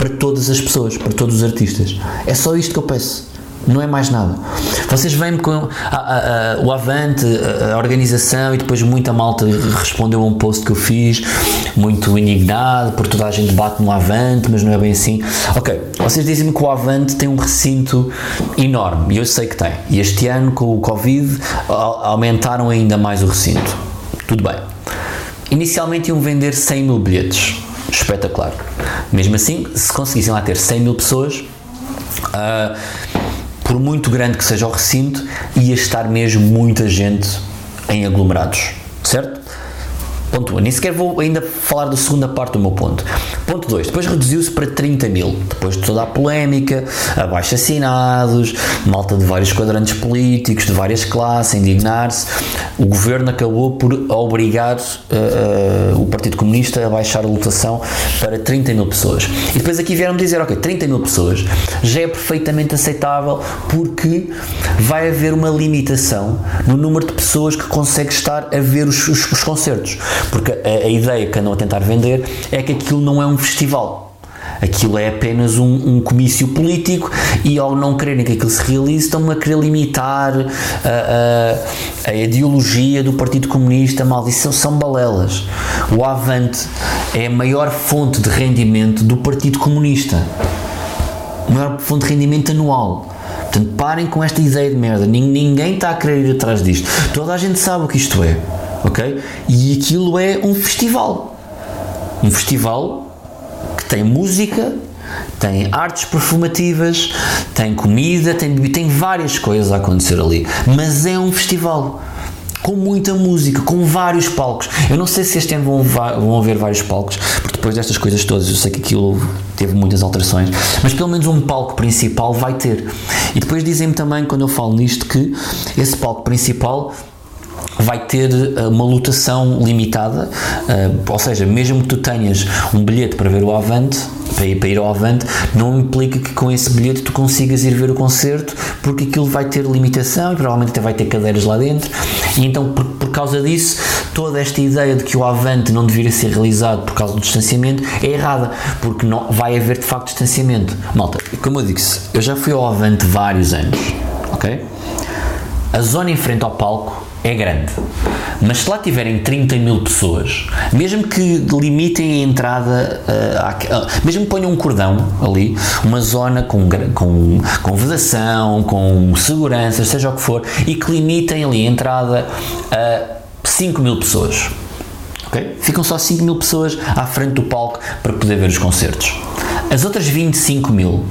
para todas as pessoas, para todos os artistas. É só isto que eu peço. Não é mais nada. Vocês vêm-me com a, a, a, o Avante, a, organização, e depois muita malta respondeu a um post que eu fiz, muito indignado, porque toda a gente bate no Avante, mas não é bem assim. Ok, vocês dizem-me que o Avante tem um recinto enorme, e eu sei que tem. E este ano, com o Covid, aumentaram ainda mais o recinto. Tudo bem. Inicialmente iam vender 100 mil bilhetes espetacular. Mesmo assim, se conseguissem lá ter 100 mil pessoas, uh, por muito grande que seja o recinto, ia estar mesmo muita gente em aglomerados, certo? Ponto 1. Um. Nem sequer vou ainda falar da segunda parte do meu ponto. Ponto 2. Depois reduziu-se para 30 mil. Depois de toda a polémica, abaixo assinados, malta de vários quadrantes políticos, de várias classes, indignar-se, o governo acabou por obrigar uh, uh, o Partido Comunista a baixar a lotação para 30 mil pessoas. E depois aqui vieram dizer: ok, 30 mil pessoas já é perfeitamente aceitável porque vai haver uma limitação no número de pessoas que consegue estar a ver os, os, os concertos. Porque a, a ideia que andam a tentar vender é que aquilo não é um festival. Aquilo é apenas um, um, comício político e ao não quererem que aquilo se realize estão a querer limitar a, a, a ideologia do Partido Comunista, mal isso são balelas. O Avante é a maior fonte de rendimento do Partido Comunista. A maior fonte de rendimento anual. Portanto, parem com esta ideia de merda. Ninguém está a querer ir atrás disto. Toda a gente sabe o que isto é ok? E aquilo é um festival. Um festival que tem música, tem artes perfumativas, tem comida, tem, tem várias coisas a acontecer ali. Mas é um festival com muita música, com vários palcos. Eu não sei se este ano vão, vão haver vários palcos, porque depois destas coisas todas, eu sei que aquilo teve muitas alterações, mas pelo menos um palco principal vai ter. E depois dizem-me também, quando eu falo nisto, que esse palco principal vai ter eh, uma lotação limitada, uh, ou seja, mesmo que tu tenhas um bilhete para ver o Avante, para ir, para ir ao Avante, não implica que com esse bilhete tu consigas ir ver o concerto, porque aquilo vai ter limitação e provavelmente até vai ter cadeiras lá dentro, e então por, por causa disso, toda esta ideia de que o Avante não deveria ser realizado por causa do distanciamento é errada, porque não vai haver de facto distanciamento. Malta, como eu disse, eu já fui ao Avante vários anos, ok? A zona em frente ao palco é grande. Mas se lá tiverem 30 mil pessoas, mesmo que limitem a entrada, uh, mesmo que ponham um cordão ali, uma zona com, com, com vedação, com segurança, seja o que for, e que limitem ali a entrada a 5 mil pessoas. Okay? Ficam só 5 mil pessoas à frente do palco para poder ver os concertos. As outras 25 mil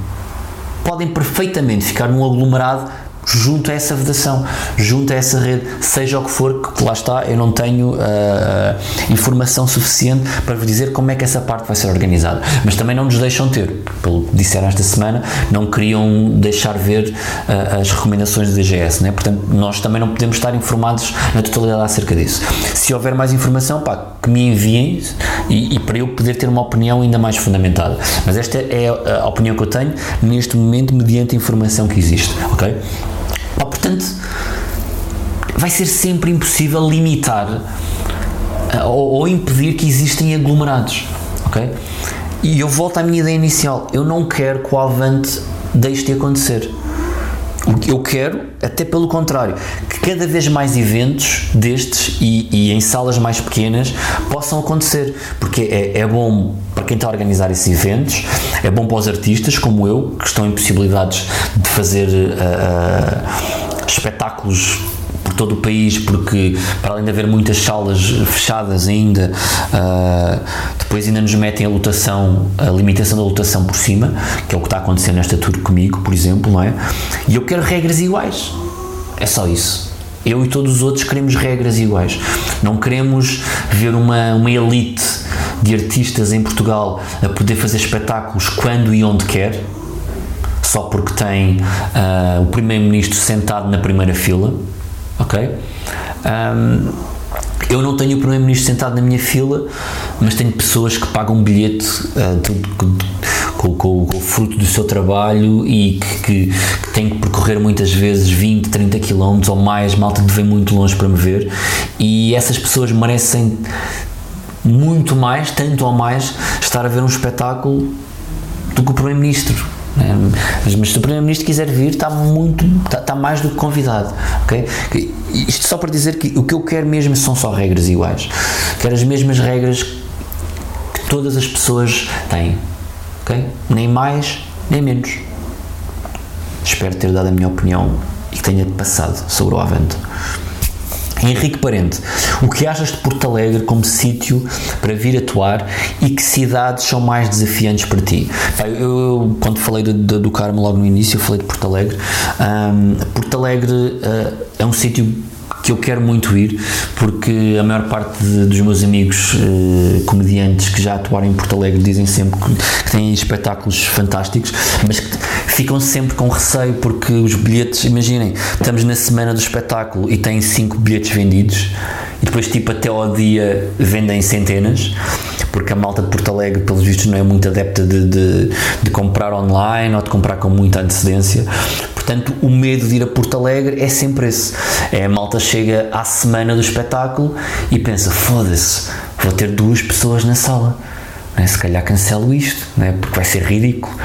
podem perfeitamente ficar num aglomerado junto a essa vedação, junto a essa rede, seja o que for, que lá está, eu não tenho uh, informação suficiente para vos dizer como é que essa parte vai ser organizada. Mas também não nos deixam ter, pelo que disseram esta semana, não queriam deixar ver uh, as recomendações do DGS, né? portanto, nós também não podemos estar informados na totalidade acerca disso. Se houver mais informação, pá, que me enviem e, e para eu poder ter uma opinião ainda mais fundamentada. Mas esta é a opinião que eu tenho neste momento, mediante a informação que existe, ok? Portanto, vai ser sempre impossível limitar uh, ou, ou, impedir que existem aglomerados, ok? E eu volto à minha ideia inicial. Eu não quero que o Avante deixe de acontecer. Eu quero, até pelo contrário, que cada vez mais eventos destes e, e em salas mais pequenas possam acontecer, porque é, é, bom para quem está a organizar esses eventos, é bom para os artistas como eu, que estão em possibilidades de fazer uh, espetáculos por todo o país, porque para além de haver muitas salas fechadas ainda, uh, depois ainda nos metem a lotação, a limitação da lotação por cima, que é o que está acontecendo nesta tour comigo, por exemplo, não é? E eu quero regras iguais. É só isso. Eu e todos os outros queremos regras iguais. Não queremos ver uma, uma elite de artistas em Portugal a poder fazer espetáculos quando e onde quer, só porque tem uh, o primeiro-ministro sentado na primeira fila ok? Um, eu não tenho o Primeiro-Ministro sentado na minha fila, mas tenho pessoas que pagam um bilhete uh, com, com, com, o fruto do seu trabalho e que, que, que têm que percorrer muitas vezes 20, 30 km ou mais, malta de vem muito longe para me ver, e essas pessoas merecem muito mais, tanto ou mais, estar a ver um espetáculo do que o Primeiro-Ministro é, mas, mas, se o Primeiro-Ministro quiser vir, está muito, está, está, mais do que convidado, ok? Isto só para dizer que o que eu quero mesmo são só regras iguais. Quero as mesmas regras que todas as pessoas têm, ok? Nem mais, nem menos. Espero ter dado a minha opinião e que tenha passado sobre o Avante. Henrique Parente, o que achas de Porto Alegre como sítio para vir atuar e que cidades são mais desafiantes para ti? Eu, quando falei do, do, do Carmo logo no início, eu falei de Porto Alegre. Um, Porto Alegre uh, é um sítio que eu quero muito ir, porque a maior parte de, dos meus amigos eh, comediantes que já atuaram em Porto Alegre dizem sempre que, que têm espetáculos fantásticos, mas que ficam sempre com receio porque os bilhetes, imaginem, estamos na semana do espetáculo e têm 5 bilhetes vendidos e depois tipo até ao dia vendem centenas porque a malta de Porto Alegre, pelos vistos, não é muito adepta de, de, de, comprar online ou de comprar com muita antecedência. Portanto, o medo de ir a Porto Alegre é sempre esse. É a malta chega à semana do espetáculo e pensa: foda-se, vou ter duas pessoas na sala. É? Se calhar cancelo isto, é? porque vai ser ridículo.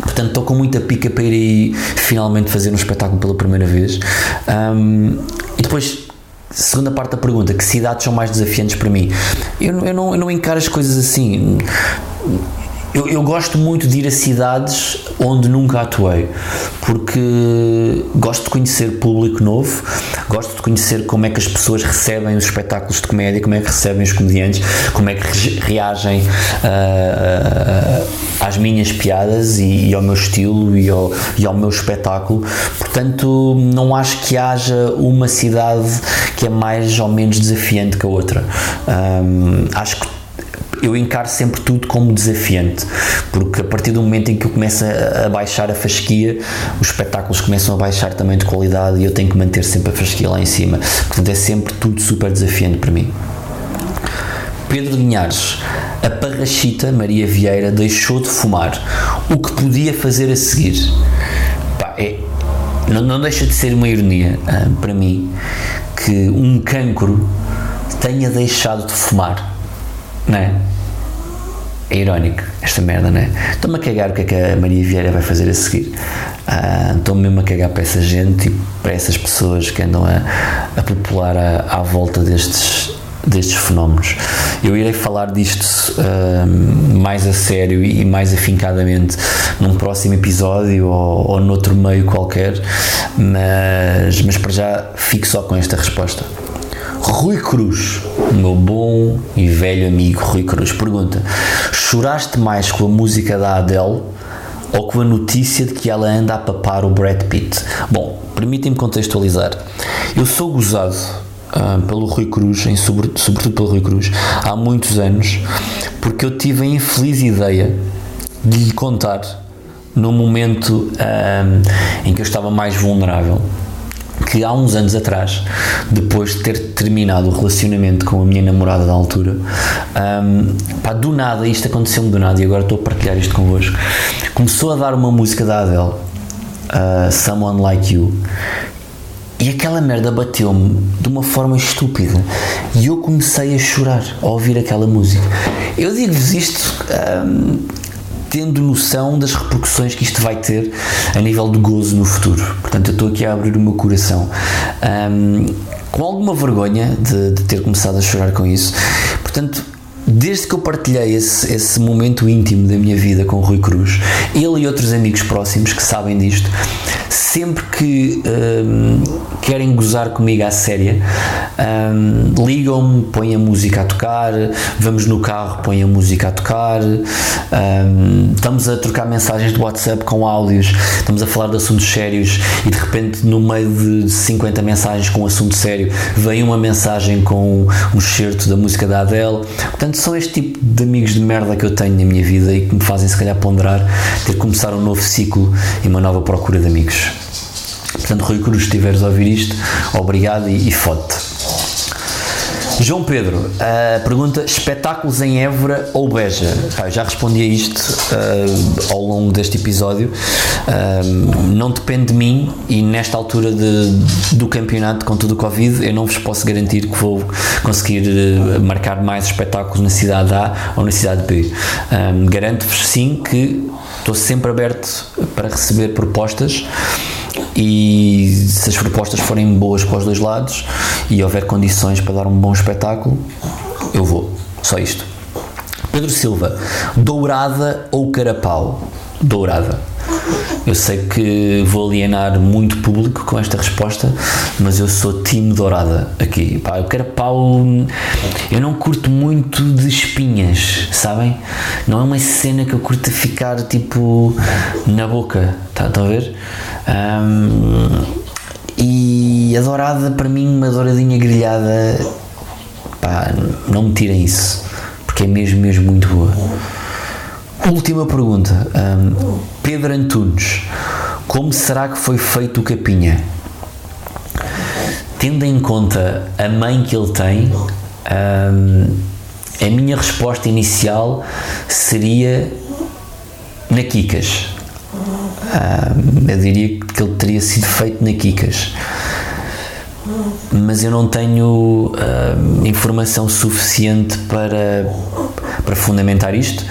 Portanto, estou com muita pica para ir aí finalmente fazer um espetáculo pela primeira vez. Um, e depois, segunda parte da pergunta: que cidades são mais desafiantes para mim? Eu, eu, não, eu não encaro as coisas assim eu, eu, gosto muito de ir a cidades onde nunca atuei, porque gosto de conhecer público novo, gosto de conhecer como é que as pessoas recebem os espetáculos de comédia, como é que recebem os comediantes, como é que reagem uh, uh, às minhas piadas e, e, ao meu estilo e ao, e ao meu espetáculo. Portanto, não acho que haja uma cidade que é mais ou menos desafiante que a outra. Um, acho que eu encaro sempre tudo como desafiante, porque a partir do momento em que eu começo a, baixar a fasquia, os espetáculos começam a baixar também de qualidade e eu tenho que manter sempre a fasquia lá em cima. Portanto, é sempre tudo super desafiante para mim. Pedro Linhares, a parrachita Maria Vieira deixou de fumar. O que podia fazer a seguir? Pá, é, não, não, deixa de ser uma ironia ah, para mim que um cancro tenha deixado de fumar, não é? é irónico esta merda, né? Estou-me a cagar o que é que a Maria Vieira vai fazer a seguir. Uh, Estou-me mesmo a cagar para essa gente e para essas pessoas que andam a, a popular à, à volta destes, destes fenómenos. Eu irei falar disto uh, mais a sério e mais afincadamente num próximo episódio ou, ou noutro meio qualquer, mas, mas para já fico só com esta resposta. Rui Cruz, meu bom e velho amigo Rui Cruz, pergunta: choraste mais com a música da Adele ou com a notícia de que ela anda a papar o Brad Pitt? Bom, permitem-me contextualizar. Eu sou gozado uh, pelo Rui Cruz, em, sobre, sobretudo pelo Rui Cruz, há muitos anos, porque eu tive a infeliz ideia de lhe contar no momento um, em que eu estava mais vulnerável que há uns anos atrás, depois de ter terminado o relacionamento com a minha namorada da altura, um, pá, do nada, isto aconteceu-me do nada e agora estou a partilhar isto convosco. Começou a dar uma música da Adele, uh, Someone Like You, e aquela merda bateu-me de uma forma estúpida e eu comecei a chorar ao ouvir aquela música. Eu digo-vos isto. Um, tendo noção das repercussões que isto vai ter a nível de gozo no futuro. Portanto, eu estou aqui a abrir o meu coração. Um, com alguma vergonha de, de, ter começado a chorar com isso. Portanto, desde que eu partilhei esse, esse momento íntimo da minha vida com o Rui Cruz, ele e outros amigos próximos que sabem disto, sempre que um, querem gozar comigo à séria, um, ligam-me, põem a música a tocar, vamos no carro, põem a música a tocar, um, estamos a trocar mensagens de WhatsApp com áudios, estamos a falar de assuntos sérios e de repente, no meio de 50 mensagens com um assunto sério, vem uma mensagem com um excerto da música da Adele. Portanto, são este tipo de amigos de merda que eu tenho na minha vida e que me fazem, se calhar, ponderar ter que começar um novo ciclo e uma nova procura de amigos. Portanto, Rui Cruz, se estiveres a ouvir isto, obrigado e, e fote. João Pedro, uh, pergunta: espetáculos em Évora ou Beja? Já respondi a isto uh, ao longo deste episódio. Uh, não depende de mim e nesta altura de, do campeonato, com tudo o Covid, eu não vos posso garantir que vou conseguir marcar mais espetáculos na cidade A ou na cidade B. Garanto-vos sim que estou sempre aberto para receber propostas e se as propostas forem boas para os dois lados e houver condições para dar um bom espetáculo, eu vou. Só isto. Pedro Silva, dourada ou carapau? Dourada. Eu sei que vou alienar muito público com esta resposta, mas eu sou time dourada aqui. Pá, o carapau, eu não curto muito de espinhas, sabem? Não é uma cena que eu curto ficar tipo na boca, tá, estão a ver? Um, e a dourada, para mim, uma douradinha grelhada, pá, não me tirem isso, porque é mesmo, mesmo muito boa. Última pergunta, um, Pedro Antunes, como será que foi feito o capinha? Tendo em conta a mãe que ele tem, um, a minha resposta inicial seria na Kikas eu diria que ele teria sido feito na Kikas. Mas eu não tenho uh, informação suficiente para, para fundamentar isto,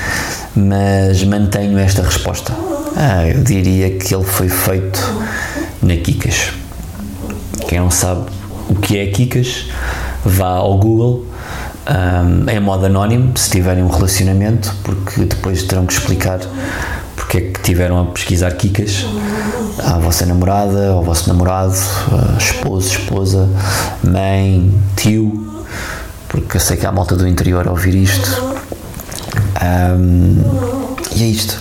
mas mantenho esta resposta. Ah, eu diria que ele foi feito na Kikas. Quem não sabe o que é Kikas, vá ao Google um, é modo anónimo se tiverem um relacionamento, porque depois terão que explicar porque é que tiveram a pesquisar Kikas à vossa namorada, ao vosso namorado, esposo, esposa, mãe, tio, porque eu sei que há malta do interior a ouvir isto. Um, e é isto.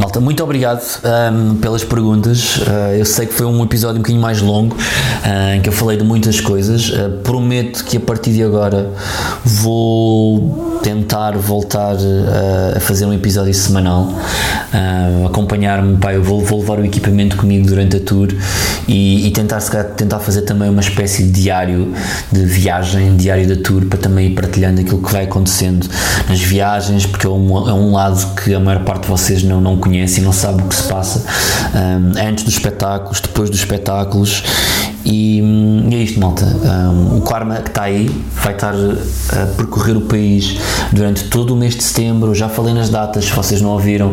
Malta, muito obrigado um, pelas perguntas. Uh, eu sei que foi um episódio um bocadinho mais longo, uh, em que eu falei de muitas coisas. Uh, prometo que a partir de agora vou tentar voltar a fazer um episódio semanal, acompanhar-me. Eu vou, vou, levar o equipamento comigo durante a tour e, e tentar, tentar fazer também uma espécie de diário de viagem, diário da tour, para também ir partilhando aquilo que vai acontecendo nas viagens, porque é um, é um lado que a maior parte de vocês não, não conhece conhece e não sabe o que se passa um, antes dos espetáculos, depois dos espetáculos. E, e é isto, malta. Um, o Karma que está aí vai estar a percorrer o país durante todo o mês de setembro. Já falei nas datas, se vocês não ouviram,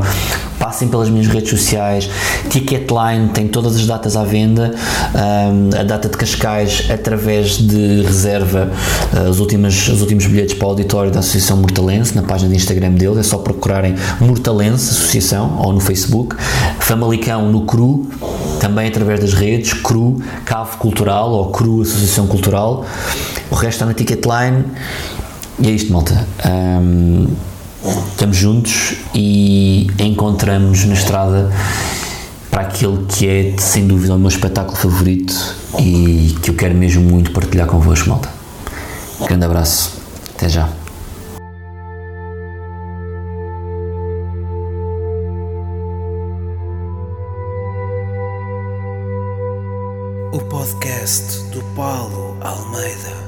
passem pelas minhas redes sociais. Ticketline tem todas as datas à venda. Um, a data de Cascais, através de reserva, uh, os, últimos, os últimos bilhetes para o auditório da Associação Mortalense, na página de Instagram dele. É só procurarem Mortalense Associação ou no Facebook. Famalicão no CRU, também através das redes. CRU, Cavo Cultural ou CRU Associação Cultural. O resto está na Ticketline. E é isto, malta. Um, estamos juntos e encontramos na estrada para aquele que é sem dúvida o meu espetáculo favorito e que eu quero mesmo muito partilhar convosco, malta. Grande abraço, até já. O podcast do Paulo Almeida.